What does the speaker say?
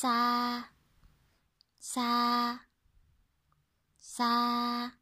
さ、さ、さ、